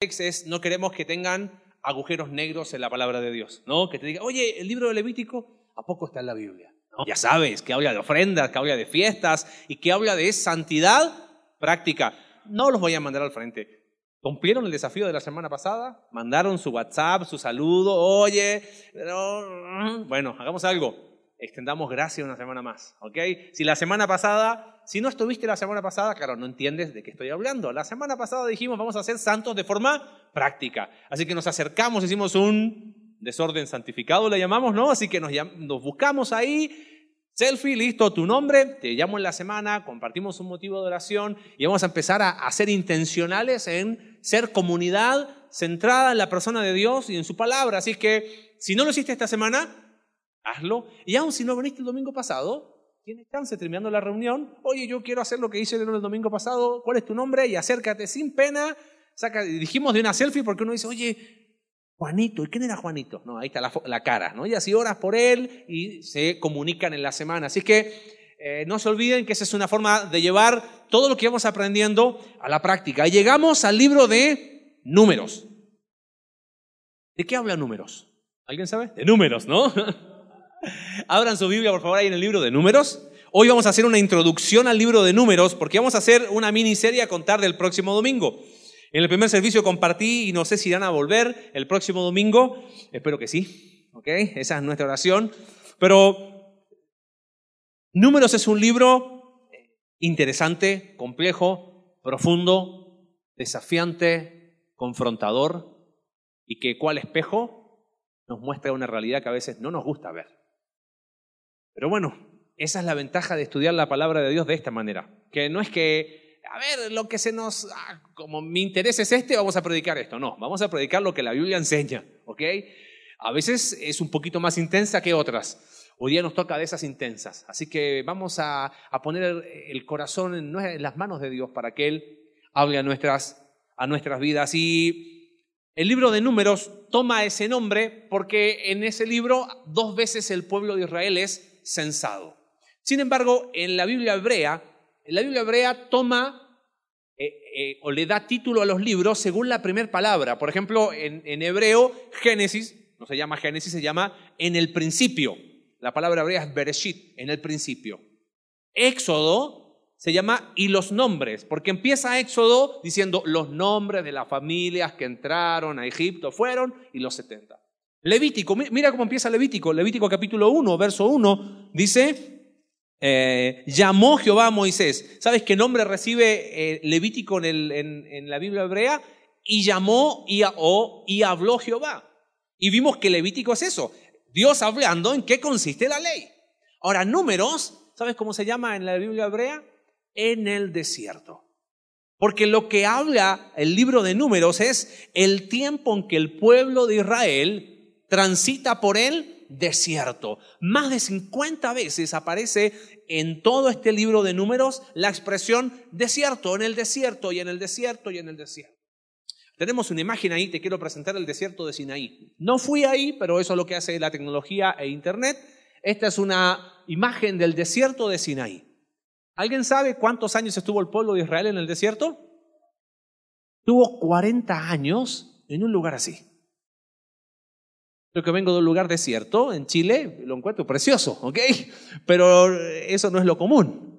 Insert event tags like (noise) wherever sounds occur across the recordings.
es no queremos que tengan agujeros negros en la palabra de Dios, ¿no? Que te diga, oye, el libro de Levítico, ¿a poco está en la Biblia? Ya sabes, que habla de ofrendas, que habla de fiestas y que habla de santidad práctica. No los voy a mandar al frente. ¿Cumplieron el desafío de la semana pasada? ¿Mandaron su WhatsApp, su saludo? Oye, bueno, hagamos algo. Extendamos gracia una semana más, ¿ok? Si la semana pasada, si no estuviste la semana pasada, claro, no entiendes de qué estoy hablando. La semana pasada dijimos vamos a ser santos de forma práctica. Así que nos acercamos, hicimos un desorden santificado, le llamamos, ¿no? Así que nos, buscamos ahí, Selfie, listo, tu nombre, te llamo en la semana, compartimos un motivo de oración y vamos a empezar a, ser intencionales en ser comunidad centrada en la persona de Dios y en su palabra. Así que si no lo hiciste esta semana, hazlo. Y aún si no viniste el domingo pasado, tienes chance terminando la reunión. Oye, yo quiero hacer lo que hice el domingo pasado. ¿Cuál es tu nombre? Y acércate sin pena. Dijimos de una selfie porque uno dice, oye, Juanito, ¿y quién era Juanito? No, ahí está la, cara, ¿no? Y así oras por él y se comunican en la semana. Así que eh, no se olviden que esa es una forma de llevar todo lo que vamos aprendiendo a la práctica. Y llegamos al libro de números. ¿De qué habla números? ¿Alguien sabe? De números, ¿no? (laughs) Abran su Biblia, por favor, ahí en el libro de números. Hoy vamos a hacer una introducción al libro de números porque vamos a hacer una miniserie a contar del próximo domingo. En el primer servicio compartí y no sé si irán a volver el próximo domingo. Espero que sí. ¿Ok? Esa es nuestra oración. Pero Números es un libro interesante, complejo, profundo, desafiante, confrontador y que cual espejo nos muestra una realidad que a veces no nos gusta ver. Pero bueno, esa es la ventaja de estudiar la palabra de Dios de esta manera. Que no es que a ver, lo que se nos, ah, como mi interés es este, vamos a predicar esto. No, vamos a predicar lo que la Biblia enseña, ¿ok? A veces es un poquito más intensa que otras. Hoy día nos toca de esas intensas. Así que vamos a, poner el corazón en, las manos de Dios para que Él hable a nuestras, a nuestras vidas. Y el libro de números toma ese nombre porque en ese libro dos veces el pueblo de Israel es censado. Sin embargo, en la Biblia hebrea la Biblia hebrea toma eh, eh, o le da título a los libros según la primera palabra. Por ejemplo, en, en, hebreo, Génesis, no se llama Génesis, se llama en el principio. La palabra hebrea es Bereshit, en el principio. Éxodo se llama y los nombres, porque empieza Éxodo diciendo los nombres de las familias que entraron a Egipto fueron y los 70. Levítico, mira cómo empieza Levítico. Levítico capítulo 1, verso 1, dice, eh, llamó Jehová a Moisés. ¿Sabes qué nombre recibe eh, Levítico en, la Biblia hebrea? Y llamó y, y habló Jehová. Y vimos que Levítico es eso. Dios hablando en qué consiste la ley. Ahora, números, ¿sabes cómo se llama en la Biblia hebrea? En el desierto. Porque lo que habla el libro de números es el tiempo en que el pueblo de Israel transita por él desierto. Más de 50 veces aparece en todo este libro de números la expresión desierto, en el desierto y en el desierto y en el desierto. Tenemos una imagen ahí, te quiero presentar el desierto de Sinaí. No fui ahí, pero eso es lo que hace la tecnología e Internet. Esta es una imagen del desierto de Sinaí. ¿Alguien sabe cuántos años estuvo el pueblo de Israel en el desierto? Tuvo 40 años en un lugar así. Yo que vengo de un lugar desierto, en Chile, lo encuentro precioso, ¿ok? Pero eso no es lo común.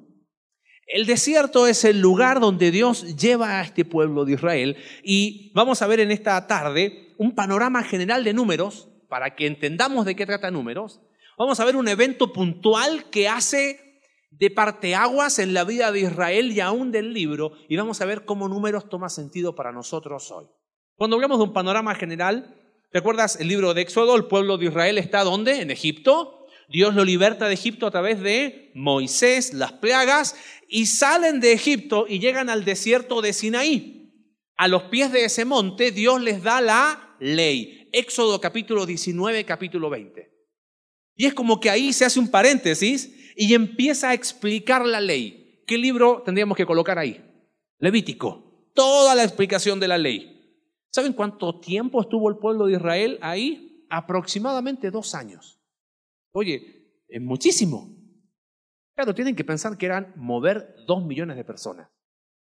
El desierto es el lugar donde Dios lleva a este pueblo de Israel y vamos a ver en esta tarde un panorama general de números para que entendamos de qué trata números. Vamos a ver un evento puntual que hace de parteaguas en la vida de Israel y aún del libro y vamos a ver cómo números toma sentido para nosotros hoy. Cuando hablamos de un panorama general, ¿Recuerdas el libro de Éxodo? El pueblo de Israel está ¿dónde? En Egipto. Dios lo liberta de Egipto a través de Moisés, las plagas, y salen de Egipto y llegan al desierto de Sinaí. A los pies de ese monte Dios les da la ley. Éxodo capítulo 19, capítulo 20. Y es como que ahí se hace un paréntesis y empieza a explicar la ley. ¿Qué libro tendríamos que colocar ahí? Levítico. Toda la explicación de la ley. ¿Saben cuánto tiempo estuvo el pueblo de Israel ahí? Aproximadamente dos años. Oye, es muchísimo. Claro, tienen que pensar que eran mover dos millones de personas.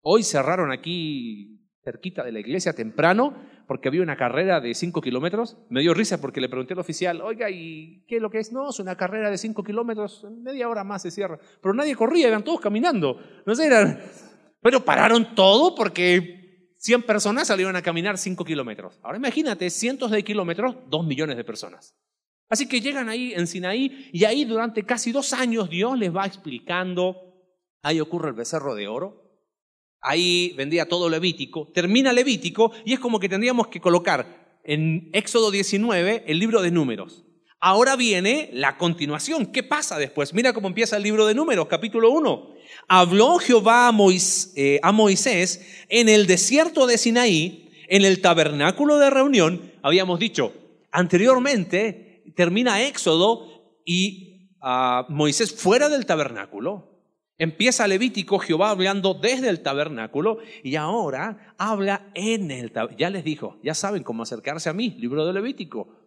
Hoy cerraron aquí cerquita de la iglesia temprano, porque había una carrera de cinco kilómetros. Me dio risa porque le pregunté al oficial, oiga, ¿y qué es lo que es? No, es una carrera de cinco kilómetros, media hora más se cierra. Pero nadie corría, iban todos caminando. No sé, eran... Pero pararon todo porque 100 personas salieron a caminar cinco kilómetros. Ahora imagínate, cientos de kilómetros, dos millones de personas. Así que llegan ahí en Sinaí y ahí durante casi dos años Dios les va explicando, ahí ocurre el becerro de oro, Ahí vendía todo Levítico. Termina Levítico y es como que tendríamos que colocar en Éxodo 19 el libro de números. Ahora viene la continuación. ¿Qué pasa después? Mira cómo empieza el libro de números, capítulo 1. Habló Jehová a Moisés, eh, a Moisés en el desierto de Sinaí, en el tabernáculo de reunión. Habíamos dicho anteriormente, termina Éxodo y ah, Moisés fuera del tabernáculo. Empieza Levítico, Jehová hablando desde el tabernáculo y ahora habla en el tabernáculo. Ya les dijo, ya saben cómo acercarse a mí, libro de Levítico.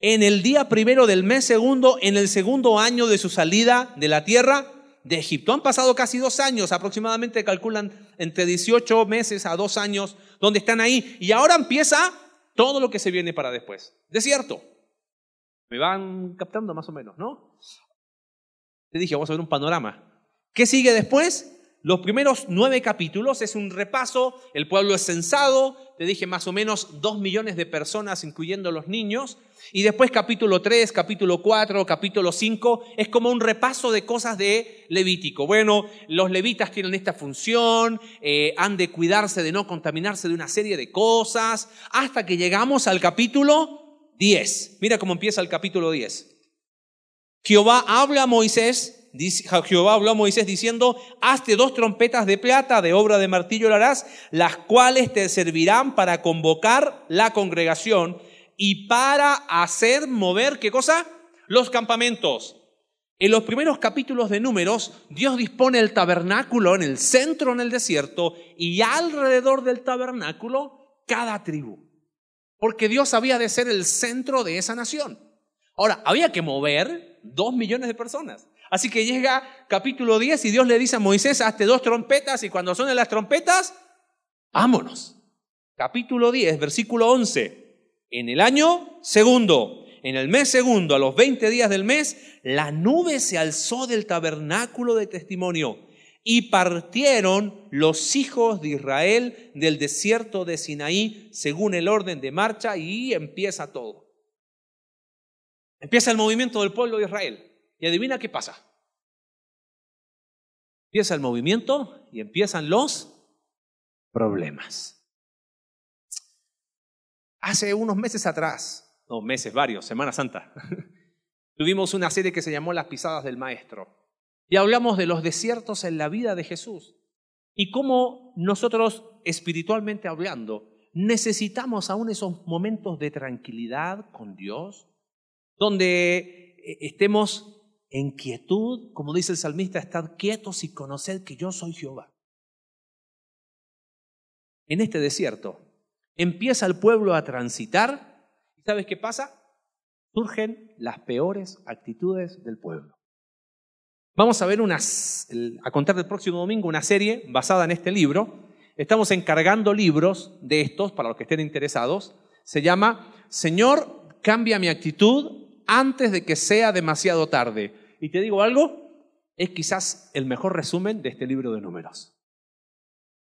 En el día primero del mes segundo, en el segundo año de su salida de la tierra de Egipto. Han pasado casi dos años, aproximadamente calculan entre 18 meses a dos años, donde están ahí. Y ahora empieza todo lo que se viene para después. Desierto. Me van captando más o menos, ¿no? Te dije, vamos a ver un panorama. ¿Qué sigue después? Los primeros nueve capítulos es un repaso, el pueblo es censado, te dije más o menos dos millones de personas, incluyendo los niños, y después capítulo 3, capítulo 4, capítulo 5, es como un repaso de cosas de Levítico. Bueno, los levitas tienen esta función, eh, han de cuidarse de no contaminarse de una serie de cosas, hasta que llegamos al capítulo 10. Mira cómo empieza el capítulo 10. Jehová habla a Moisés Jehová habló a Moisés diciendo, hazte dos trompetas de plata de obra de martillo lo harás, las cuales te servirán para convocar la congregación y para hacer mover, ¿qué cosa? Los campamentos. En los primeros capítulos de números, Dios dispone el tabernáculo en el centro, en el desierto, y alrededor del tabernáculo, cada tribu. Porque Dios había de ser el centro de esa nación. Ahora, había que mover dos millones de personas. Así que llega capítulo 10 y Dios le dice a Moisés, hazte dos trompetas y cuando suenen las trompetas, vámonos. Capítulo 10, versículo 11. En el año segundo, en el mes segundo, a los 20 días del mes, la nube se alzó del tabernáculo de testimonio y partieron los hijos de Israel del desierto de Sinaí según el orden de marcha y empieza todo. Empieza el movimiento del pueblo de Israel. Y adivina qué pasa. Empieza el movimiento y empiezan los problemas. Hace unos meses atrás, no meses, varios, Semana Santa, (laughs) tuvimos una serie que se llamó Las pisadas del Maestro. Y hablamos de los desiertos en la vida de Jesús y cómo nosotros, espiritualmente hablando, necesitamos aún esos momentos de tranquilidad con Dios, donde eh, estemos en quietud, como dice el salmista, estar quietos y conocer que yo soy Jehová. En este desierto empieza el pueblo a transitar y ¿sabes qué pasa? Surgen las peores actitudes del pueblo. Vamos a ver unas, a contar del próximo domingo una serie basada en este libro. Estamos encargando libros de estos para los que estén interesados. Se llama Señor, cambia mi actitud antes de que sea demasiado tarde. Y te digo algo, es quizás el mejor resumen de este libro de números.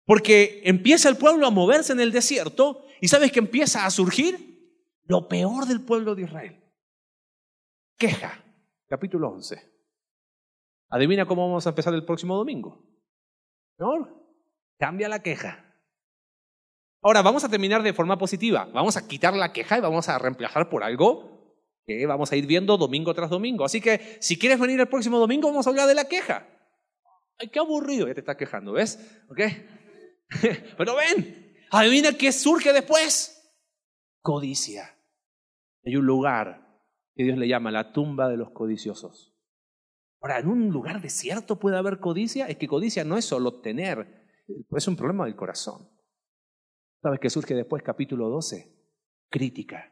Porque empieza el pueblo a moverse en el desierto y sabes que empieza a surgir lo peor del pueblo de Israel. Queja, capítulo 11. Adivina cómo vamos a empezar el próximo domingo. ¿No? Cambia la queja. Ahora, vamos a terminar de forma positiva. Vamos a quitar la queja y vamos a reemplazar por algo vamos a ir viendo domingo tras domingo. Así que si quieres venir el próximo domingo, vamos a hablar de la queja. Ay, qué aburrido, ya te estás quejando, ¿ves? ¿Ok? (laughs) Pero ven, adivina qué surge después. Codicia. Hay un lugar que Dios le llama la tumba de los codiciosos. Ahora, en un lugar desierto puede haber codicia. Es que codicia no es solo tener, es un problema del corazón. ¿Sabes qué surge después? Capítulo 12. Crítica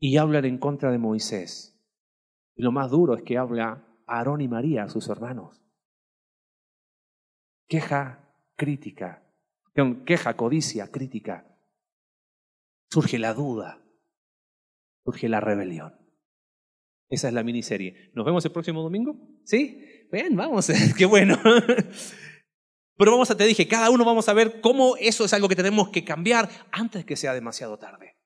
y hablan en contra de Moisés. Y lo más duro es que habla Aarón y María, sus hermanos. Queja, crítica, queja, codicia, crítica. Surge la duda, surge la rebelión. Esa es la miniserie. ¿Nos vemos el próximo domingo? ¿Sí? Ven, vamos, (laughs) qué bueno. Pero vamos a, te dije, cada uno vamos a ver cómo eso es algo que tenemos que cambiar antes que sea demasiado tarde.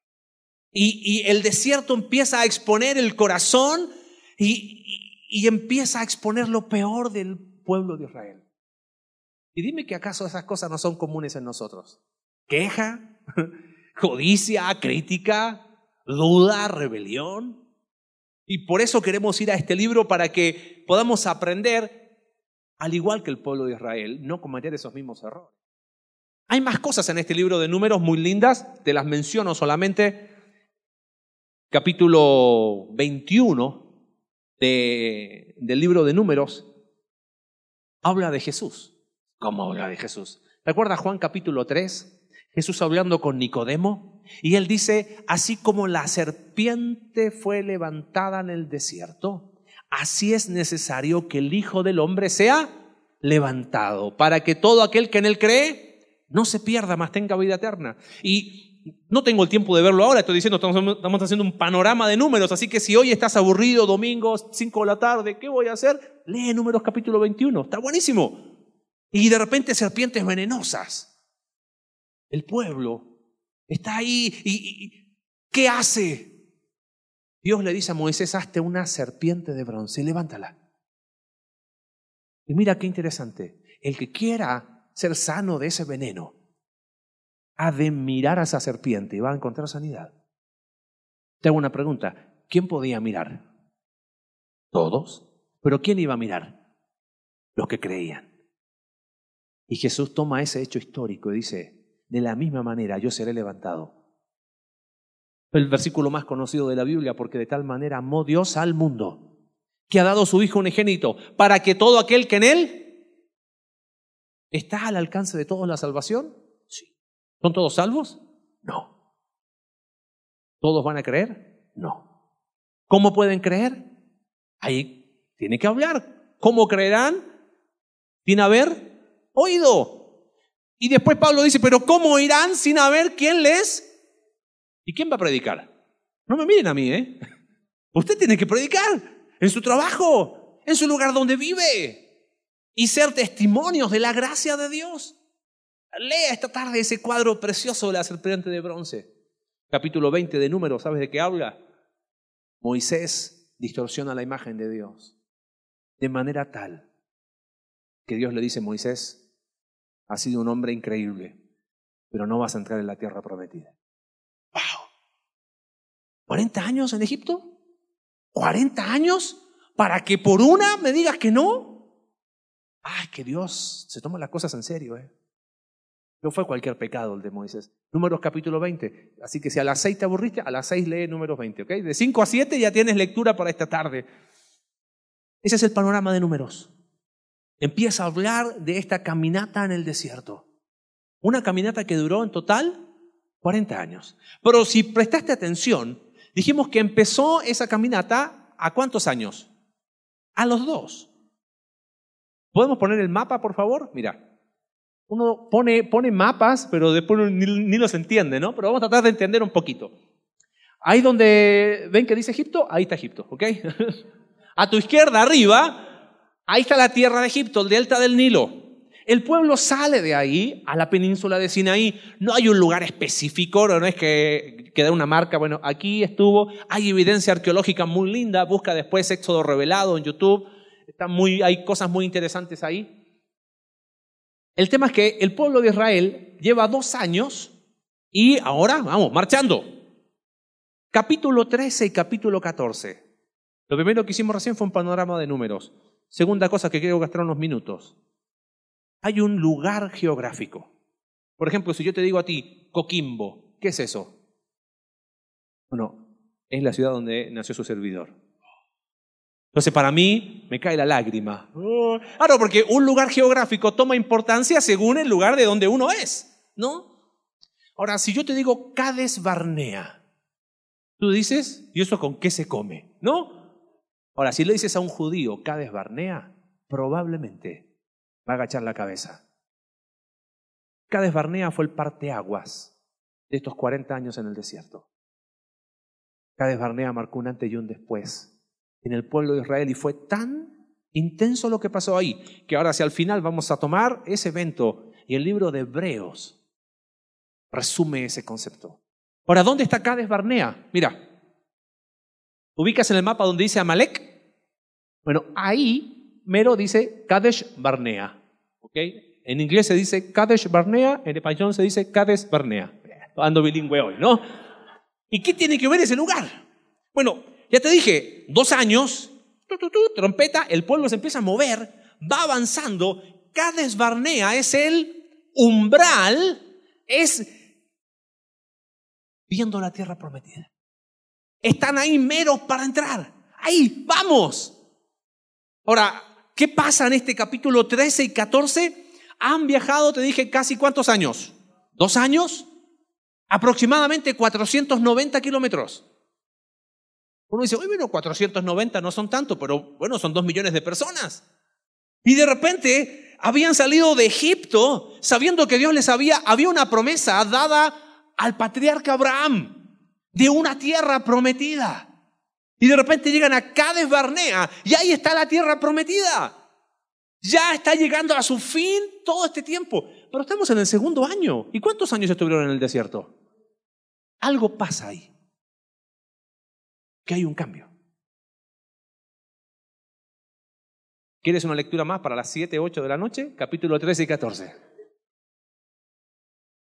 Y, y el desierto empieza a exponer el corazón y, y, y empieza a exponer lo peor del pueblo de Israel. Y dime que acaso esas cosas no son comunes en nosotros. Queja, (laughs) codicia, crítica, duda, rebelión. Y por eso queremos ir a este libro para que podamos aprender al igual que el pueblo de Israel, no cometer esos mismos errores. Hay más cosas en este libro de números muy lindas, te las menciono solamente. Capítulo 21 de, del libro de números habla de Jesús. ¿Cómo habla de Jesús? ¿Recuerda Juan capítulo 3? Jesús hablando con Nicodemo y él dice, así como la serpiente fue levantada en el desierto, así es necesario que el Hijo del Hombre sea levantado, para que todo aquel que en él cree no se pierda, más tenga vida eterna. Y no tengo el tiempo de verlo ahora, estoy diciendo, estamos, haciendo un panorama de números, así que si hoy estás aburrido, domingo, 5 de la tarde, ¿qué voy a hacer? Lee números capítulo 21, está buenísimo. Y de repente serpientes venenosas. El pueblo está ahí y ¿qué hace? Dios le dice a Moisés, hazte una serpiente de bronce levántala. Y mira qué interesante. El que quiera ser sano de ese veneno, ha de mirar a esa serpiente y va a encontrar sanidad. Te hago una pregunta. ¿Quién podía mirar? Todos. Pero ¿quién iba a mirar? Los que creían. Y Jesús toma ese hecho histórico y dice, de la misma manera yo seré levantado el versículo más conocido de la Biblia, porque de tal manera amó Dios al mundo, que ha dado su Hijo unigénito, para que todo aquel que en Él está al alcance de todos la salvación. ¿Son todos salvos? No. ¿Todos van a creer? No. ¿Cómo pueden creer? Ahí tiene que hablar. ¿Cómo creerán? Sin haber oído. Y después Pablo dice, pero ¿cómo irán sin haber quien les ¿Y quién va a predicar? No me miren a mí, ¿eh? (laughs) Usted tiene que predicar en su trabajo, en su lugar donde vive y ser testimonios de la gracia de Dios. Lea esta tarde ese cuadro precioso de la serpiente de bronce. Capítulo 20 de Números, ¿sabes de qué habla? Moisés distorsiona la imagen de Dios de manera tal que Dios le dice, Moisés, has sido un hombre increíble, pero no vas a entrar en la tierra prometida. ¿40 años en Egipto? ¿40 años para que por una me digas que no? Ay, que Dios se toma las cosas en serio, ¿eh? No fue cualquier pecado el de Moisés. Números capítulo 20. Así que si a las 6 te aburriste, a las 6 lee números 20, ¿ok? De 5 a 7 ya tienes lectura para esta tarde. Ese es el panorama de números. Empieza a hablar de esta caminata en el desierto. Una caminata que duró en total 40 años. Pero si prestaste atención, Dijimos que empezó esa caminata a cuántos años? A los dos. ¿Podemos poner el mapa, por favor? Mira. Uno pone, pone mapas, pero después ni, ni, los entiende, ¿no? Pero vamos a tratar de entender un poquito. Ahí donde ven que dice Egipto, ahí está Egipto, ¿ok? (laughs) a tu izquierda, arriba, ahí está la tierra de Egipto, el delta del Nilo. El pueblo sale de ahí a la península de Sinaí. No hay un lugar específico, no es que quede una marca, bueno, aquí estuvo. Hay evidencia arqueológica muy linda, busca después Éxodo revelado en YouTube. Está muy, hay cosas muy interesantes ahí. El tema es que el pueblo de Israel lleva dos años y ahora, vamos, marchando. Capítulo 13 y capítulo 14. Lo primero que hicimos recién fue un panorama de números. Segunda cosa que quiero gastar unos minutos hay un lugar geográfico. Por ejemplo, si yo te digo a ti, Coquimbo, ¿qué es eso? Bueno, es la ciudad donde nació su servidor. Entonces, para mí, me cae la lágrima. Oh. Claro, porque un lugar geográfico toma importancia según el lugar de donde uno es, ¿no? Ahora, si yo te digo Cades Barnea, tú dices, ¿y eso con qué se come? ¿No? Ahora, si le dices a un judío Cades Barnea, probablemente va a agachar la cabeza. Cades Barnea fue el parteaguas de estos 40 años en el desierto. Cades Barnea marcó un antes y un después en el pueblo de Israel y fue tan intenso lo que pasó ahí que ahora hacia el final vamos a tomar ese evento y el libro de Hebreos resume ese concepto. Ahora, ¿dónde está Cades Barnea? Mira, ubicas en el mapa donde dice Amalek. Bueno, ahí mero dice Kadesh Barnea. ¿ok? En inglés se dice Kadesh Barnea, en español se dice Cades Barnea. Ando bilingüe hoy, ¿no? ¿Y qué tiene que ver ese lugar? Bueno, ya te dije, dos años, trompeta, el pueblo se empieza a mover, va avanzando. Cades Barnea es el umbral, es viendo la tierra prometida. Están ahí meros para entrar. Ahí, vamos. Ahora, ¿qué pasa en este capítulo 13 y 14? Han viajado, te dije, casi cuántos años? ¿Dos años? Aproximadamente 490 kilómetros. Uno dice, bueno, 490 no son tanto, pero bueno, son dos millones de personas. Y de repente habían salido de Egipto sabiendo que Dios les había, había una promesa dada al patriarca Abraham de una tierra prometida. Y de repente llegan a Cades Barnea y ahí está la tierra prometida. Ya está llegando a su fin todo este tiempo. Pero estamos en el segundo año. ¿Y cuántos años estuvieron en el desierto? Algo pasa ahí. Que hay un cambio. ¿Quieres una lectura más para las 7, 8 de la noche? Capítulo 13 y 14.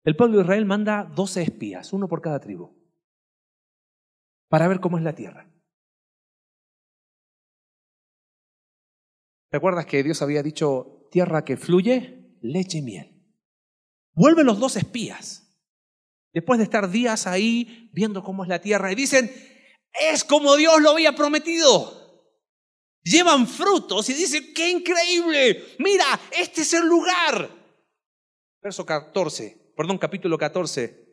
El pueblo de Israel manda 12 espías, uno por cada tribu, para ver cómo es la tierra. ¿Recuerdas que Dios había dicho, tierra que fluye, leche y miel? Vuelven los dos espías, después de estar días ahí viendo cómo es la tierra, y dicen, es como Dios lo había prometido. Llevan frutos y dicen, qué increíble, mira, este es el lugar. Verso 14, perdón, capítulo 14.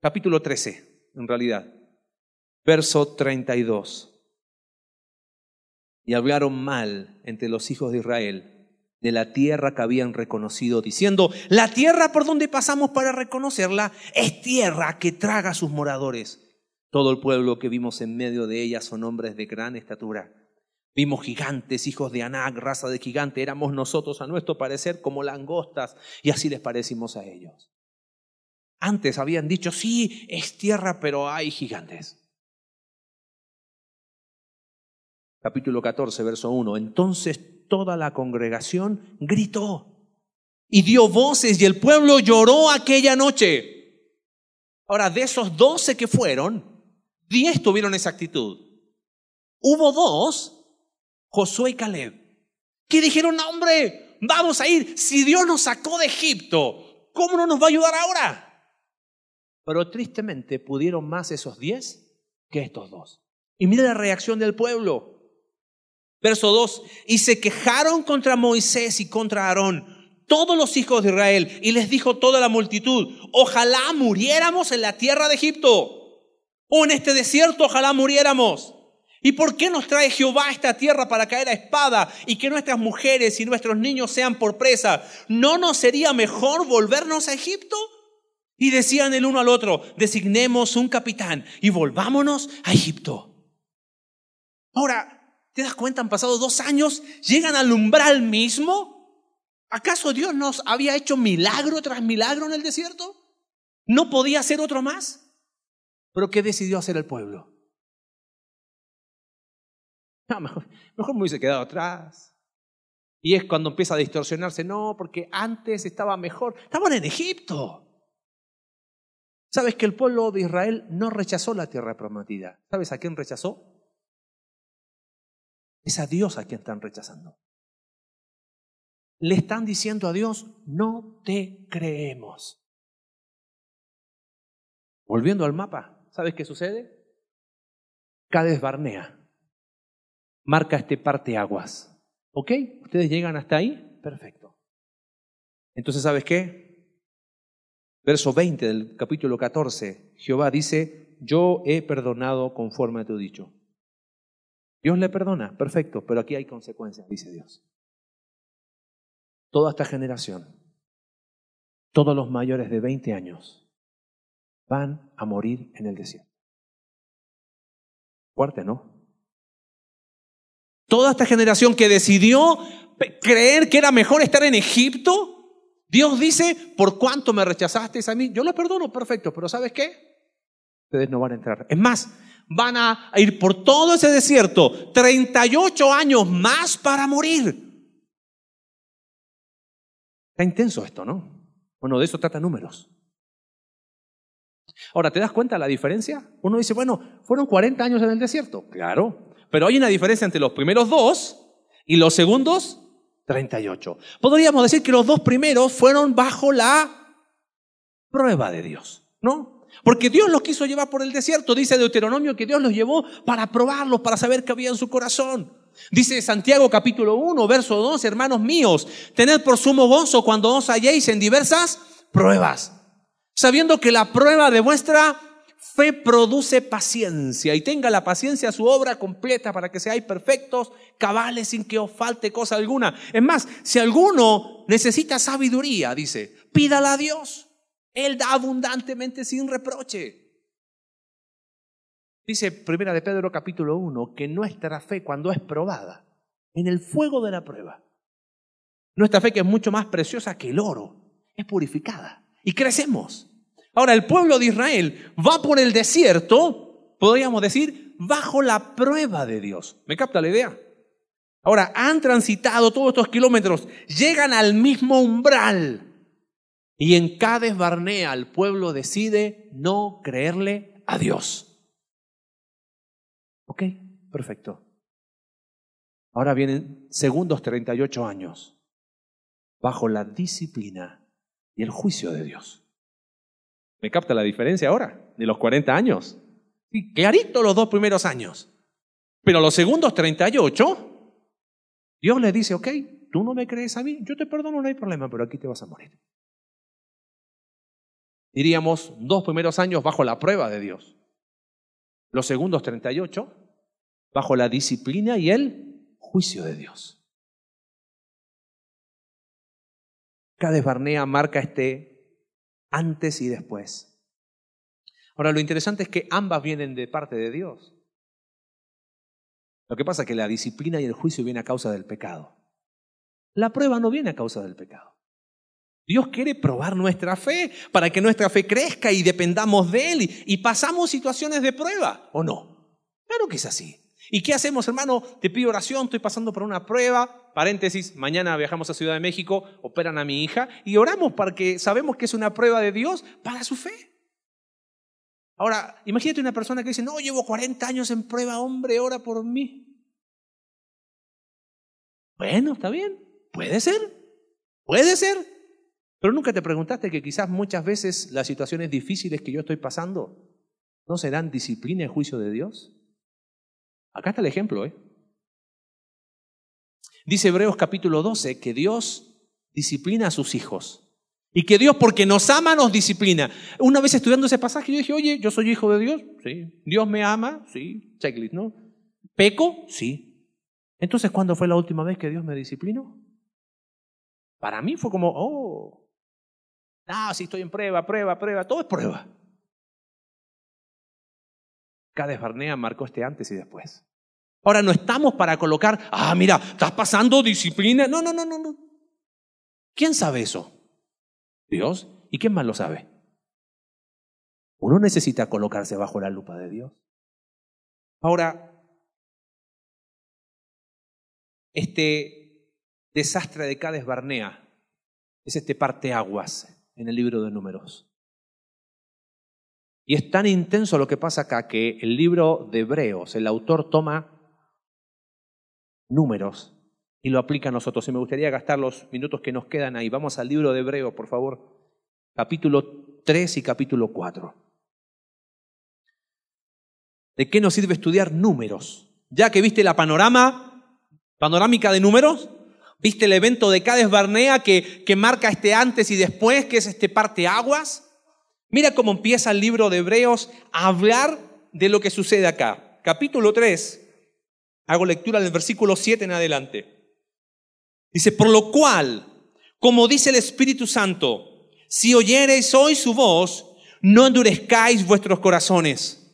Capítulo 13, en realidad. Verso 32 y hablaron mal entre los hijos de Israel de la tierra que habían reconocido, diciendo, la tierra por donde pasamos para reconocerla es tierra que traga a sus moradores. Todo el pueblo que vimos en medio de ella son hombres de gran estatura. Vimos gigantes, hijos de Anac, raza de gigante, éramos nosotros a nuestro parecer como langostas, y así les parecimos a ellos. Antes habían dicho, sí, es tierra, pero hay gigantes. capítulo 14, verso 1. Entonces toda la congregación gritó y dio voces y el pueblo lloró aquella noche. Ahora, de esos doce que fueron, diez tuvieron esa actitud. Hubo dos, Josué y Caleb, que dijeron, hombre, vamos a ir. Si Dios nos sacó de Egipto, ¿cómo no nos va a ayudar ahora? Pero tristemente pudieron más esos diez que estos dos. Y mira la reacción del pueblo. Verso 2, y se quejaron contra Moisés y contra Aarón todos los hijos de Israel y les dijo toda la multitud, ojalá muriéramos en la tierra de Egipto o en este desierto, ojalá muriéramos. ¿Y por qué nos trae Jehová a esta tierra para caer a espada y que nuestras mujeres y nuestros niños sean por presa? ¿No nos sería mejor volvernos a Egipto? Y decían el uno al otro, designemos un capitán y volvámonos a Egipto. Ahora, ¿Te das cuenta? Han pasado dos años, llegan al umbral mismo. ¿Acaso Dios nos había hecho milagro tras milagro en el desierto? ¿No podía hacer otro más? ¿Pero qué decidió hacer el pueblo? (laughs) mejor, mejor me hubiese quedado atrás. Y es cuando empieza a distorsionarse, no, porque antes estaba mejor. Estaban en Egipto. ¿Sabes que el pueblo de Israel no rechazó la tierra prometida? ¿Sabes a quién rechazó? Es a Dios a quien están rechazando. Le están diciendo a Dios, no te creemos. Volviendo al mapa, ¿sabes qué sucede? Cades Barnea marca este parte aguas. ¿Ok? ¿Ustedes llegan hasta ahí? Perfecto. Entonces, ¿sabes qué? Verso 20 del capítulo 14, Jehová dice, yo he perdonado conforme a tu dicho. Dios le perdona, perfecto, pero aquí hay consecuencias, dice Dios. toda esta generación, todos los mayores de 20 años, van a morir en el desierto. Fuerte, ¿no? Toda esta generación que decidió creer que era mejor estar en Egipto, Dios dice, por cuánto me rechazaste a mí, yo lo perdono, perfecto, pero ¿sabes qué? Ustedes no van a entrar. Es más, van a ir por todo ese desierto 38 años más para morir. Está intenso esto, ¿no? Bueno, de eso trata números. Ahora, ¿te das cuenta la diferencia? Uno dice, bueno, fueron 40 años en el desierto. Claro, pero hay una diferencia entre los primeros dos y los segundos 38. Podríamos decir que los dos primeros fueron bajo la prueba de Dios, ¿no? Porque Dios los quiso llevar por el desierto. Dice Deuteronomio que Dios los llevó para probarlos, para saber qué había en su corazón. Dice Santiago capítulo 1, verso 12, hermanos míos, tened por sumo gozo cuando os halléis en diversas pruebas, sabiendo que la prueba de vuestra fe produce paciencia y tenga la paciencia su obra completa para que seáis perfectos, cabales, sin que os falte cosa alguna. Es más, si alguno necesita sabiduría, dice, pídala a Dios. Él da abundantemente sin reproche. Dice Primera de Pedro capítulo 1 que nuestra fe cuando es probada en el fuego de la prueba, nuestra fe que es mucho más preciosa que el oro, es purificada y crecemos. Ahora, el pueblo de Israel va por el desierto, podríamos decir, bajo la prueba de Dios. ¿Me capta la idea? Ahora, han transitado todos estos kilómetros, llegan al mismo umbral. Y en Cades Barnea el pueblo decide no creerle a Dios. Ok, perfecto. Ahora vienen segundos 38 años bajo la disciplina y el juicio de Dios. ¿Me capta la diferencia ahora? De los 40 años. Sí, clarito los dos primeros años. Pero los segundos 38, Dios le dice, ok, tú no me crees a mí, yo te perdono, no hay problema, pero aquí te vas a morir. Diríamos, dos primeros años bajo la prueba de Dios. Los segundos 38, bajo la disciplina y el juicio de Dios. Cada Barnea marca este antes y después. Ahora, lo interesante es que ambas vienen de parte de Dios. Lo que pasa es que la disciplina y el juicio vienen a causa del pecado. La prueba no viene a causa del pecado. Dios quiere probar nuestra fe para que nuestra fe crezca y dependamos de Él y, pasamos situaciones de prueba, ¿o no? Claro que es así. ¿Y qué hacemos, hermano? Te pido oración, estoy pasando por una prueba. Paréntesis, mañana viajamos a Ciudad de México, operan a mi hija y oramos porque sabemos que es una prueba de Dios para su fe. Ahora, imagínate una persona que dice, no, llevo 40 años en prueba, hombre, ora por mí. Bueno, está bien, puede ser, puede ser. Pero nunca te preguntaste que quizás muchas veces las situaciones difíciles que yo estoy pasando no serán disciplina y juicio de Dios. Acá está el ejemplo, ¿eh? Dice Hebreos capítulo 12 que Dios disciplina a sus hijos. Y que Dios, porque nos ama, nos disciplina. Una vez estudiando ese pasaje, yo dije, oye, yo soy hijo de Dios. Sí. Dios me ama. Sí. Checklist, ¿no? ¿Peco? Sí. Entonces, ¿cuándo fue la última vez que Dios me disciplinó? Para mí fue como, oh, no, si estoy en prueba, prueba, prueba, todo es prueba. Cada Barnea marcó este antes y después. Ahora no estamos para colocar, ah, mira, estás pasando disciplina. No, no, no, no, no. ¿Quién sabe eso? Dios. ¿Y quién más lo sabe? Uno necesita colocarse bajo la lupa de Dios. Ahora, este desastre de Cades Barnea es este parteaguas en el libro de números. Y es tan intenso lo que pasa acá que el libro de Hebreos, el autor toma números y lo aplica a nosotros. Y me gustaría gastar los minutos que nos quedan ahí. Vamos al libro de Hebreos, por favor. Capítulo 3 y capítulo 4. ¿De qué nos sirve estudiar números? Ya que viste la panorama, panorámica de números, viste el evento de Cades Barnea que, que marca este antes y después, que es este parte aguas. Mira cómo empieza el libro de Hebreos a hablar de lo que sucede acá. Capítulo 3, hago lectura del versículo 7 en adelante. Dice, por lo cual, Como dice el Espíritu Santo, si oyereis hoy su voz, no endurezcáis vuestros corazones.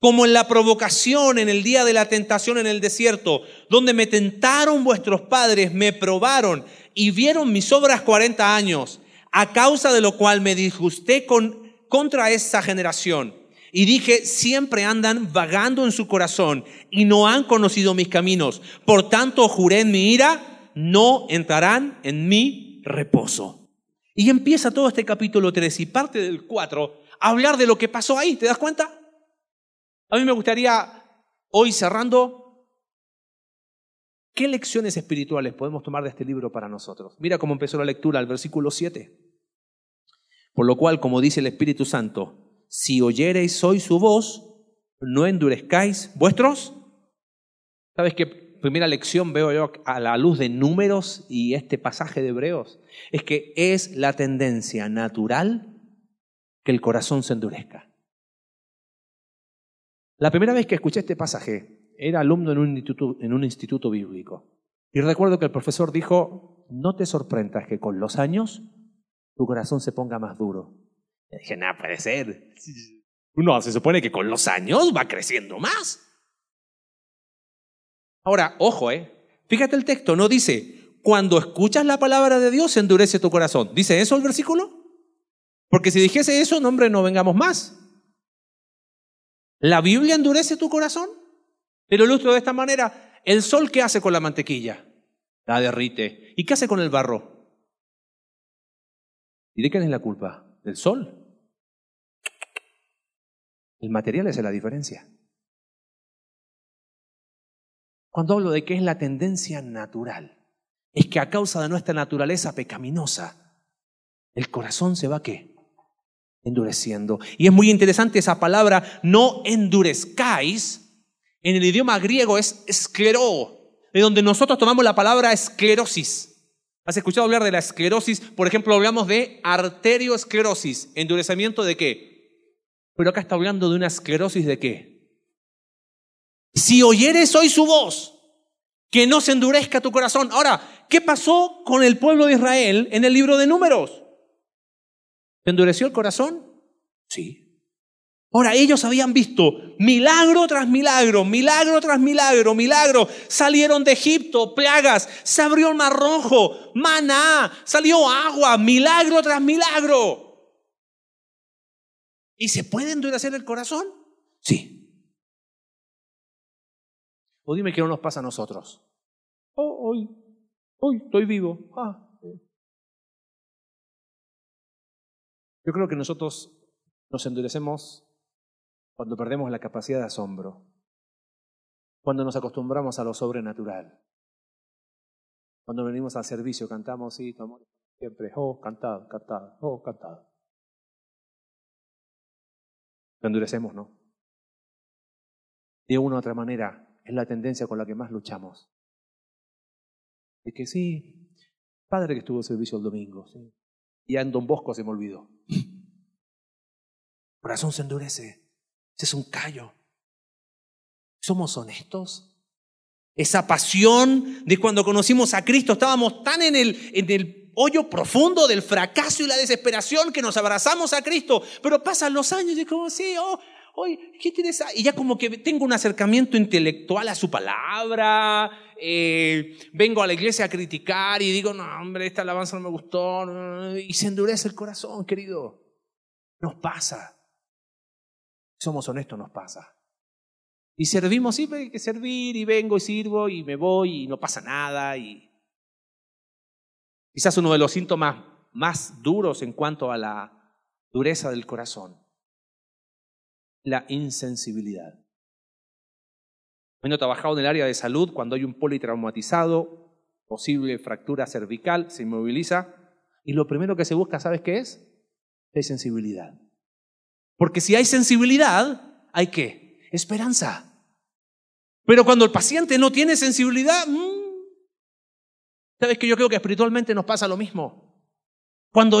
Como en la provocación en el día de la tentación en el desierto, donde me tentaron vuestros padres, me probaron y vieron mis obras cuarenta años, a causa de lo cual me disgusté con, contra esa generación. Y dije, siempre andan vagando en su corazón y no han conocido mis caminos. Por tanto, juré en mi ira, no entrarán en mi reposo. Y empieza todo este capítulo 3 y parte del 4 a hablar de lo que pasó ahí. ¿Te das cuenta? A mí me gustaría, hoy cerrando, ¿qué lecciones espirituales podemos tomar de este libro para nosotros? Mira cómo empezó la lectura, al versículo 7. Por lo cual, como dice el Espíritu Santo, si oyereis hoy su voz, no endurezcáis vuestros. ¿Sabes qué primera lección veo yo a la luz de números y este pasaje de Hebreos? Es que es la tendencia natural que el corazón se endurezca. La primera vez que escuché este pasaje era alumno en un instituto, en un instituto bíblico. Y recuerdo que el profesor dijo, no te sorprendas que con los años tu corazón se ponga más duro. Y dije, nada, puede. Uno se supone que con los años va creciendo más. Ahora, ojo, ¿eh? Fíjate el texto, no dice, cuando escuchas la palabra de Dios endurece tu corazón. ¿Dice eso el versículo? Porque si dijese eso, no, hombre, no vengamos más. ¿La Biblia endurece tu corazón? Pero ilustro de esta manera, ¿el sol qué hace con la mantequilla? La derrite. ¿Y qué hace con el barro? ¿Y de quién es la culpa? ¿Del sol? El material es la diferencia. Cuando hablo de que es la tendencia natural, es que a causa de nuestra naturaleza pecaminosa, el corazón se va qué? Endureciendo. Y es muy interesante esa palabra, no endurezcáis, en el idioma griego es escleró, de donde nosotros tomamos la palabra esclerosis. ¿Has escuchado hablar de la esclerosis? Por ejemplo, hablamos de arterioesclerosis. ¿Endurecimiento de qué? Pero acá está hablando de una esclerosis de qué? Si oyeres hoy su voz, que no se endurezca tu corazón. Ahora, ¿qué pasó con el pueblo de Israel en el libro de números? ¿Se endureció el corazón? Sí. Ahora, ellos habían visto milagro tras milagro, milagro tras milagro, milagro. Salieron de Egipto, plagas, se abrió el mar rojo, maná, salió agua, milagro tras milagro. ¿Y se puede endurecer el corazón? Sí. O dime qué no nos pasa a nosotros. Oh, hoy, hoy estoy vivo. Ah, Yo creo que nosotros nos endurecemos cuando perdemos la capacidad de asombro, cuando nos acostumbramos a lo sobrenatural, cuando venimos al servicio, cantamos, sí, tu amor siempre, oh, cantado, cantado, oh, cantado. Lo endurecemos, ¿no? De una u otra manera, es la tendencia con la que más luchamos. Es que sí, padre que estuvo en servicio el domingo, sí. Y en Don Bosco se me olvidó. corazón se endurece. Ese es un callo. ¿Somos honestos? Esa pasión de cuando conocimos a Cristo, estábamos tan en el, en el hoyo profundo del fracaso y la desesperación que nos abrazamos a Cristo, pero pasan los años y como, sí, oh, hoy, ¿qué tienes? Y ya como que tengo un acercamiento intelectual a su palabra, eh, vengo a la iglesia a criticar y digo, no, hombre, esta alabanza no me gustó, y se endurece el corazón, querido. Nos pasa. Somos honestos, nos pasa. Y servimos, sí, hay que servir, y vengo y sirvo, y me voy, y no pasa nada, y Quizás uno de los síntomas más duros en cuanto a la dureza del corazón, la insensibilidad. Habiendo trabajado en el área de salud, cuando hay un politraumatizado, posible fractura cervical, se inmoviliza, y lo primero que se busca, ¿sabes qué es? Es sensibilidad. Porque si hay sensibilidad, hay qué? Esperanza. Pero cuando el paciente no tiene sensibilidad, mmm, ¿Sabes que yo creo que espiritualmente nos pasa lo mismo? Cuando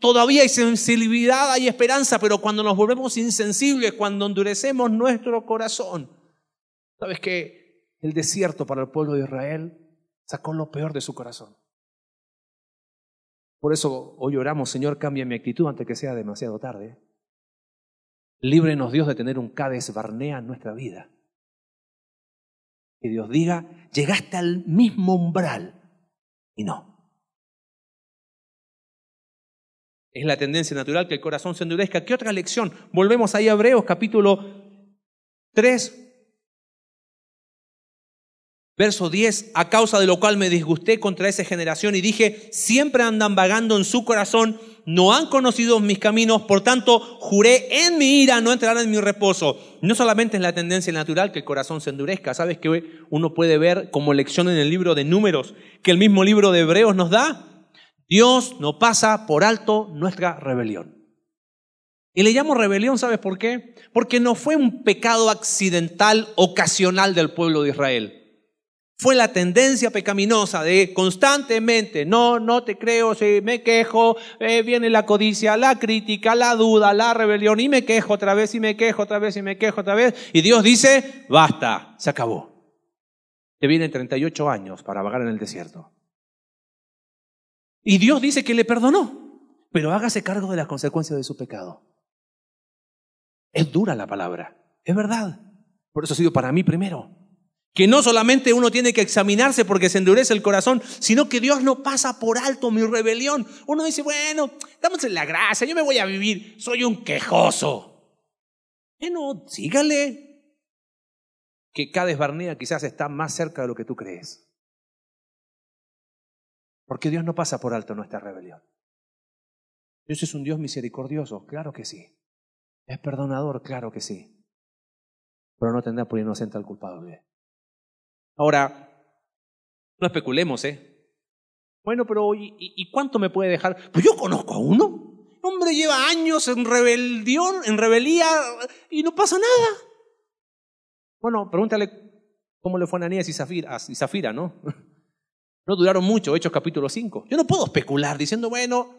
todavía hay sensibilidad, hay esperanza, pero cuando nos volvemos insensibles, cuando endurecemos nuestro corazón, ¿sabes que el desierto para el pueblo de Israel sacó lo peor de su corazón? Por eso hoy oramos, Señor, cambia mi actitud antes que sea demasiado tarde. Líbrenos Dios de tener un Cades Barnea en nuestra vida. Que Dios diga, llegaste al mismo umbral. Y no. Es la tendencia natural que el corazón se endurezca. ¿Qué otra lección? Volvemos ahí a Hebreos capítulo 3, Verso 10, a causa de lo cual me disgusté contra esa generación y dije, siempre andan vagando en su corazón, no han conocido mis caminos, por tanto juré en mi ira no entrar en mi reposo. No solamente es la tendencia natural que el corazón se endurezca, ¿sabes que uno puede ver como lección en el libro de números que el mismo libro de Hebreos nos da? Dios no pasa por alto nuestra rebelión. Y le llamo rebelión, ¿sabes por qué? Porque no fue un pecado accidental, ocasional del pueblo de Israel fue la tendencia pecaminosa de constantemente, no, no te creo, si me quejo, eh, viene la codicia, la crítica, la duda, la rebelión, y me quejo otra vez, y me quejo otra vez, y me quejo otra vez, y Dios dice, basta, se acabó. Te vienen 38 años para vagar en el desierto. Y Dios dice que le perdonó, pero hágase cargo de las consecuencias de su pecado. Es dura la palabra, es verdad. Por eso ha sido para mí primero. Que no solamente uno tiene que examinarse porque se endurece el corazón, sino que Dios no pasa por alto mi rebelión. Uno dice, bueno, en la gracia, yo me voy a vivir, soy un quejoso. Bueno, sígale. Que cada Barnea quizás está más cerca de lo que tú crees. Porque Dios no pasa por alto nuestra rebelión. Dios es un Dios misericordioso, claro que sí. Es perdonador, claro que sí. Pero no tendrá por inocente al culpable. Ahora, no especulemos, ¿eh? Bueno, pero ¿y, cuánto me puede dejar? Pues yo conozco a uno. Hombre, lleva años en rebelión, en rebelía, y no pasa nada. Bueno, pregúntale cómo le fue a Ananías y Zafira, y Zafira, ¿no? (laughs) No duraron mucho, Hechos capítulo 5. Yo no puedo especular diciendo, bueno,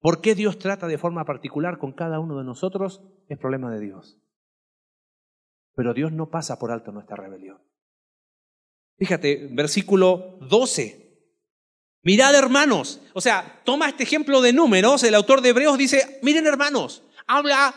¿por qué Dios trata de forma particular con cada uno de nosotros? Es problema de Dios. Pero Dios no pasa por alto nuestra rebelión. Fíjate, versículo 12. Mirad hermanos, o sea, toma este ejemplo de números, el autor de Hebreos dice, miren hermanos, habla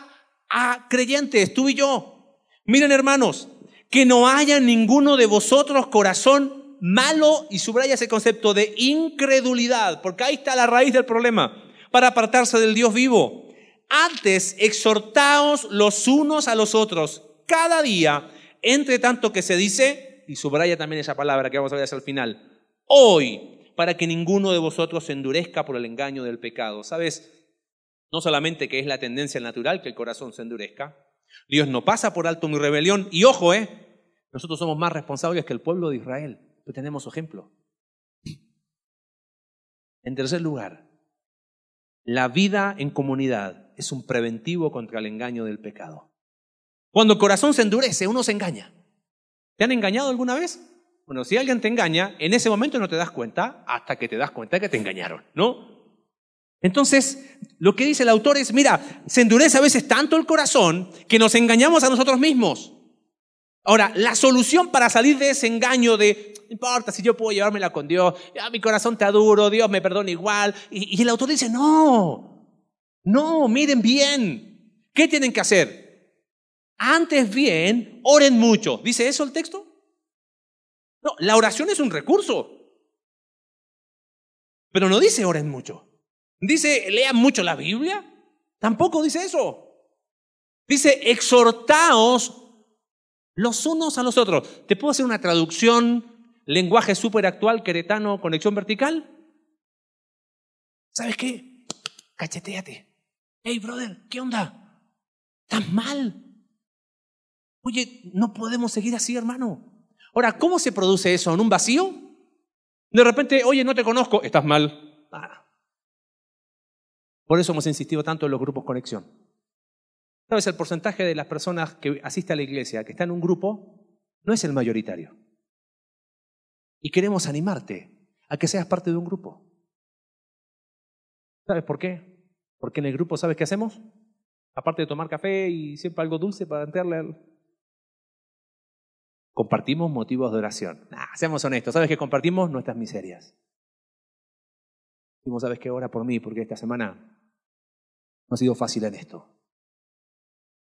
a creyentes, tú y yo. Miren hermanos, que no haya ninguno de vosotros corazón malo, y subraya ese concepto de incredulidad, porque ahí está la raíz del problema, para apartarse del Dios vivo. Antes, exhortaos los unos a los otros cada día, entre tanto que se dice, y subraya también esa palabra que vamos a ver hasta el final, hoy, para que ninguno de vosotros se endurezca por el engaño del pecado. ¿Sabes? No solamente que es la tendencia natural que el corazón se endurezca, Dios no pasa por alto mi rebelión, y ojo, ¿eh? Nosotros somos más responsables que el pueblo de Israel, pues tenemos ejemplo. En tercer lugar, la vida en comunidad es un preventivo contra el engaño del pecado. Cuando el corazón se endurece, uno se engaña. ¿Te han engañado alguna vez? Bueno, si alguien te engaña, en ese momento no te das cuenta hasta que te das cuenta que te engañaron, ¿no? Entonces, lo que dice el autor es, mira, se endurece a veces tanto el corazón que nos engañamos a nosotros mismos. Ahora, la solución para salir de ese engaño de, no importa si yo puedo llevármela con Dios, mi corazón te aduro, Dios me perdona igual. Y el autor dice, no, no, miren bien, ¿qué tienen que hacer? Antes bien, oren mucho. ¿Dice eso el texto? No, la oración es un recurso. Pero no dice oren mucho. Dice lean mucho la Biblia. Tampoco dice eso. Dice exhortaos los unos a los otros. ¿Te puedo hacer una traducción, lenguaje súper actual, queretano, conexión vertical? ¿Sabes qué? Cacheteate. Hey, brother, ¿qué onda? ¿Estás mal? Oye, no podemos seguir así, hermano. Ahora, ¿cómo se produce eso? ¿En un vacío? De repente, oye, no te conozco, estás mal. Por eso hemos insistido tanto en los grupos conexión. ¿Sabes? El porcentaje de las personas que asisten a la iglesia, que está en un grupo, no es el mayoritario. Y queremos animarte a que seas parte de un grupo. ¿Sabes por qué? Porque en el grupo, ¿sabes qué hacemos? Aparte de tomar café y siempre algo dulce para entrarle al, Compartimos motivos de oración. seamos honestos, ¿sabes que compartimos nuestras miserias? Dijimos, ¿sabes qué? Ora por mí, porque esta semana no ha sido fácil en esto.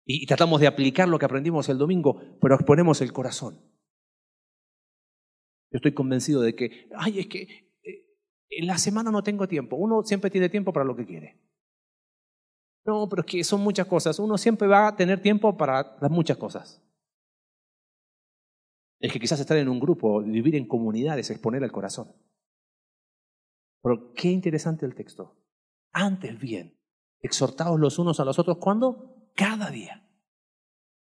Y, tratamos de aplicar lo que aprendimos el domingo, pero exponemos el corazón. Yo estoy convencido de que, ay, es que eh, en la semana no tengo tiempo. Uno siempre tiene tiempo para lo que quiere. No, pero es que son muchas cosas. Uno siempre va a tener tiempo para las muchas cosas. Es que quizás estar en un grupo, vivir en comunidades, exponer el corazón. Pero qué interesante el texto. Antes bien, exhortados los unos a los otros, ¿cuándo? Cada día.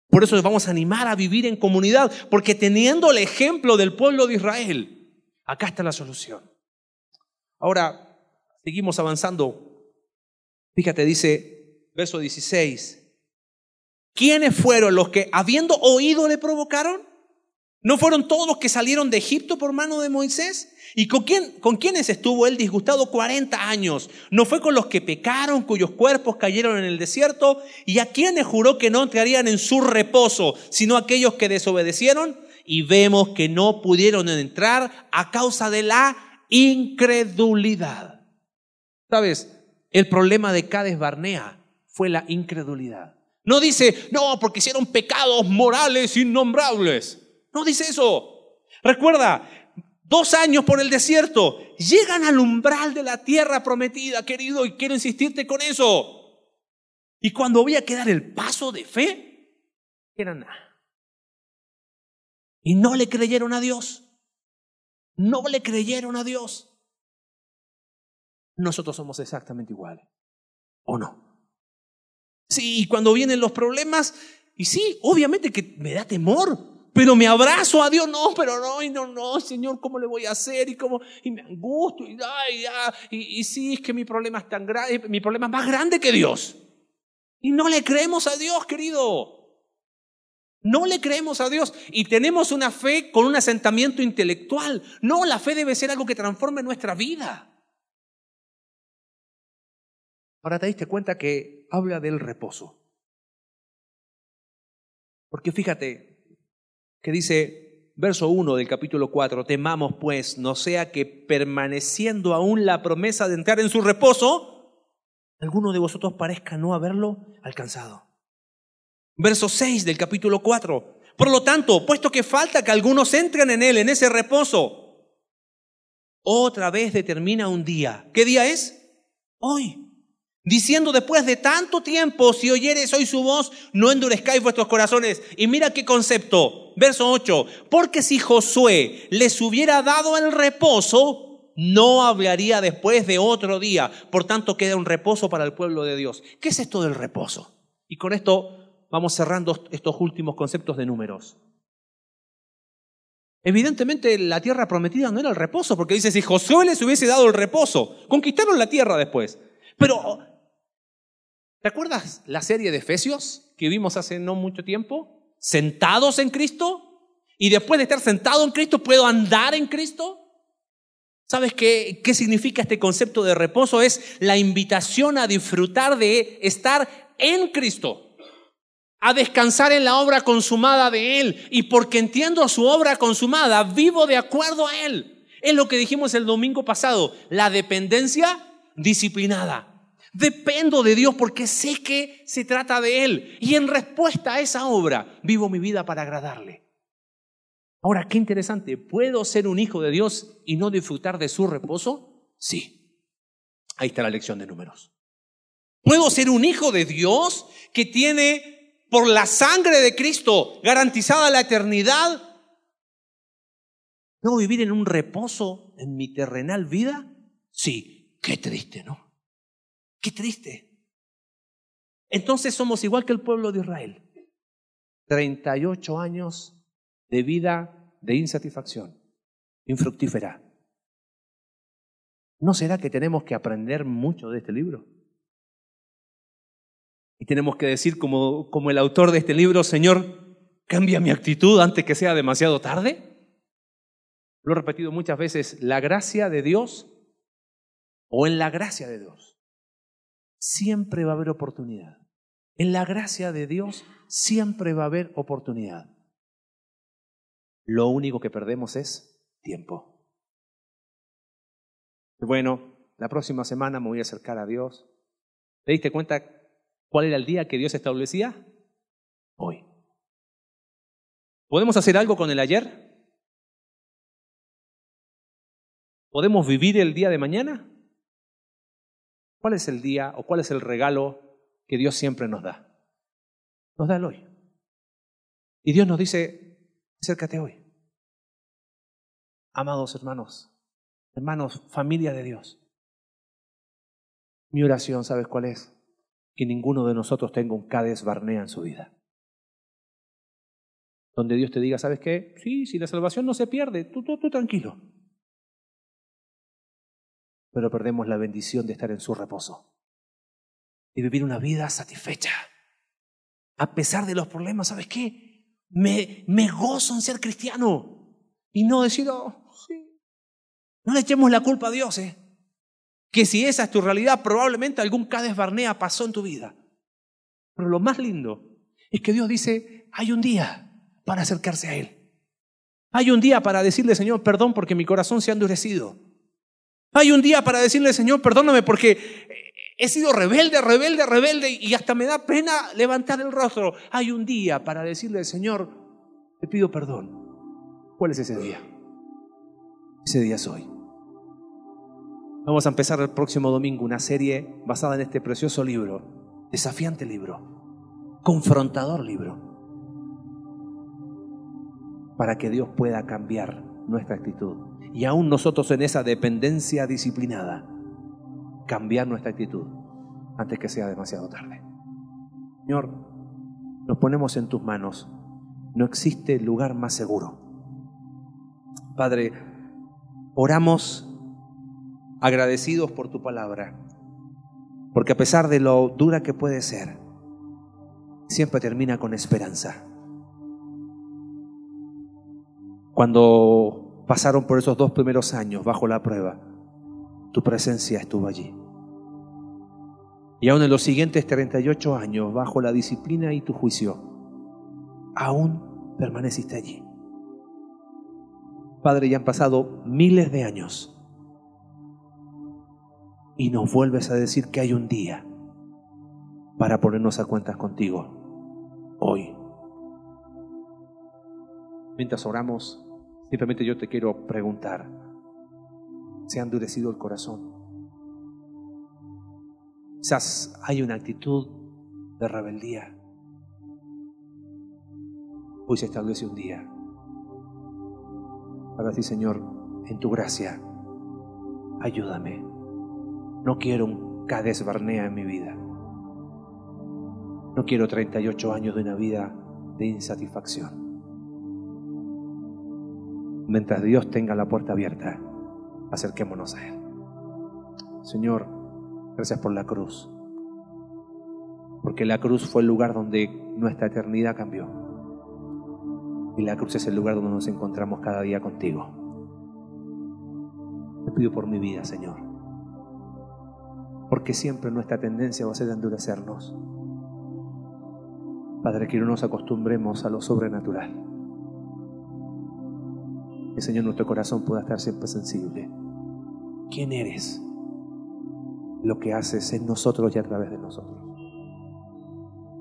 Por eso les vamos a animar a vivir en comunidad, porque teniendo el ejemplo del pueblo de Israel, acá está la solución. Ahora, seguimos avanzando. Fíjate, dice verso 16. ¿Quiénes fueron los que, habiendo oído, le provocaron? ¿No fueron todos los que salieron de Egipto por mano de Moisés? ¿Y con, quién, con estuvo él disgustado 40 años? ¿No fue con los que pecaron, cuyos cuerpos cayeron en el desierto? ¿Y a quiénes juró que no entrarían en su reposo, sino aquellos que desobedecieron? Y vemos que no pudieron entrar a causa de la incredulidad. ¿Sabes? El problema de Cades Barnea fue la incredulidad. No dice, no, porque hicieron pecados morales innombrables. No dice eso. Recuerda, dos años por el desierto, llegan al umbral de la tierra prometida, querido, y quiero insistirte con eso. Y cuando voy a quedar el paso de fe, era nada. Y no le creyeron a Dios. No le creyeron a Dios. Nosotros somos exactamente iguales. ¿O no? Sí, y cuando vienen los problemas, y sí, obviamente que me da temor, pero me abrazo a Dios, no, pero no, y no, no, Señor, ¿cómo le voy a hacer? Y cómo, y me angustio, y, ay, y, y sí, es que mi problema es tan grande, mi problema es más grande que Dios. Y no le creemos a Dios, querido. No le creemos a Dios y tenemos una fe con un asentamiento intelectual. No, la fe debe ser algo que transforme nuestra vida. Ahora te diste cuenta que habla del reposo. Porque fíjate, que dice, verso 1 del capítulo 4, temamos pues, no sea que permaneciendo aún la promesa de entrar en su reposo, alguno de vosotros parezca no haberlo alcanzado. Verso 6 del capítulo 4, por lo tanto, puesto que falta que algunos entren en él, en ese reposo, otra vez determina un día. ¿Qué día es? Hoy diciendo después de tanto tiempo, si oyeres hoy su voz, no endurezcáis vuestros corazones. Y mira qué concepto, verso 8, porque si Josué les hubiera dado el reposo, no hablaría después de otro día. Por tanto, queda un reposo para el pueblo de Dios. ¿Qué es esto del reposo? Y con esto vamos cerrando estos últimos conceptos de números. Evidentemente la tierra prometida no era el reposo, porque dice, si Josué les hubiese dado el reposo, conquistaron la tierra después. Pero ¿Te acuerdas la serie de Efesios que vimos hace no mucho tiempo? Sentados en Cristo. Y después de estar sentado en Cristo, ¿puedo andar en Cristo? ¿Sabes qué, qué significa este concepto de reposo? Es la invitación a disfrutar de estar en Cristo, a descansar en la obra consumada de Él. Y porque entiendo su obra consumada, vivo de acuerdo a Él. Es lo que dijimos el domingo pasado, la dependencia disciplinada. Dependo de Dios porque sé que se trata de Él. Y en respuesta a esa obra, vivo mi vida para agradarle. Ahora, qué interesante. ¿Puedo ser un hijo de Dios y no disfrutar de su reposo? Sí. Ahí está la lección de números. ¿Puedo ser un hijo de Dios que tiene por la sangre de Cristo garantizada la eternidad? ¿No vivir en un reposo en mi terrenal vida? Sí, qué triste, ¿no? Qué triste. Entonces somos igual que el pueblo de Israel. 38 años de vida de insatisfacción, infructífera. ¿No será que tenemos que aprender mucho de este libro? Y tenemos que decir como, como el autor de este libro, Señor, cambia mi actitud antes que sea demasiado tarde. Lo he repetido muchas veces, la gracia de Dios o en la gracia de Dios siempre va a haber oportunidad. En la gracia de Dios siempre va a haber oportunidad. Lo único que perdemos es tiempo. Bueno, la próxima semana me voy a acercar a Dios. ¿Te diste cuenta cuál era el día que Dios establecía? Hoy. ¿Podemos hacer algo con el ayer? ¿Podemos vivir el día de mañana? ¿Cuál es el día o cuál es el regalo que Dios siempre nos da? Nos da el hoy. Y Dios nos dice, acércate hoy. Amados hermanos, hermanos, familia de Dios. Mi oración, ¿sabes cuál es? Que ninguno de nosotros tenga un Cades Barnea en su vida. Donde Dios te diga, ¿sabes qué? Sí, si la salvación no se pierde, tú, tú, tú tranquilo. Pero perdemos la bendición de estar en su reposo y vivir una vida satisfecha. A pesar de los problemas, ¿sabes qué? Me, me gozo en ser cristiano y no decir, oh, sí. No le echemos la culpa a Dios, ¿eh? que si esa es tu realidad, probablemente algún Cades Barnea pasó en tu vida. Pero lo más lindo es que Dios dice, hay un día para acercarse a Él. Hay un día para decirle, Señor, perdón porque mi corazón se ha endurecido. Hay un día para decirle, Señor, perdóname porque he sido rebelde, rebelde, rebelde y hasta me da pena levantar el rostro. Hay un día para decirle, Señor, te pido perdón. ¿Cuál es ese día? Ese día es hoy. Vamos a empezar el próximo domingo una serie basada en este precioso libro, desafiante libro, confrontador libro, para que Dios pueda cambiar nuestra actitud. Y aún nosotros en esa dependencia disciplinada, cambiar nuestra actitud antes que sea demasiado tarde. Señor, nos ponemos en tus manos. No existe lugar más seguro. Padre, oramos agradecidos por tu palabra, porque a pesar de lo dura que puede ser, siempre termina con esperanza. Cuando pasaron por esos dos primeros años bajo la prueba, tu presencia estuvo allí. Y aún en los siguientes 38 años, bajo la disciplina y tu juicio, aún permaneciste allí. Padre, ya han pasado miles de años y nos vuelves a decir que hay un día para ponernos a cuentas contigo hoy. Mientras oramos, simplemente yo te quiero preguntar, ¿se ha endurecido el corazón? Quizás hay una actitud de rebeldía. Hoy se establece un día para ti, Señor, en tu gracia, ayúdame no quiero un Cades Barnea en mi vida. No quiero 38 años de una vida de insatisfacción. Mientras Dios tenga la puerta abierta, acerquémonos a Él. Señor, gracias por la cruz. Porque la cruz fue el lugar donde nuestra eternidad cambió. Y la cruz es el lugar donde nos encontramos cada día contigo. Te pido por mi vida, Señor porque siempre nuestra tendencia va a ser de endurecernos. Padre, que no nos acostumbremos a lo sobrenatural. Que Señor nuestro corazón pueda estar siempre sensible. ¿Quién eres? Lo que haces en nosotros y a través de nosotros.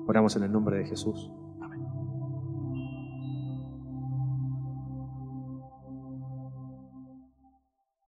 Oramos en el nombre de Jesús.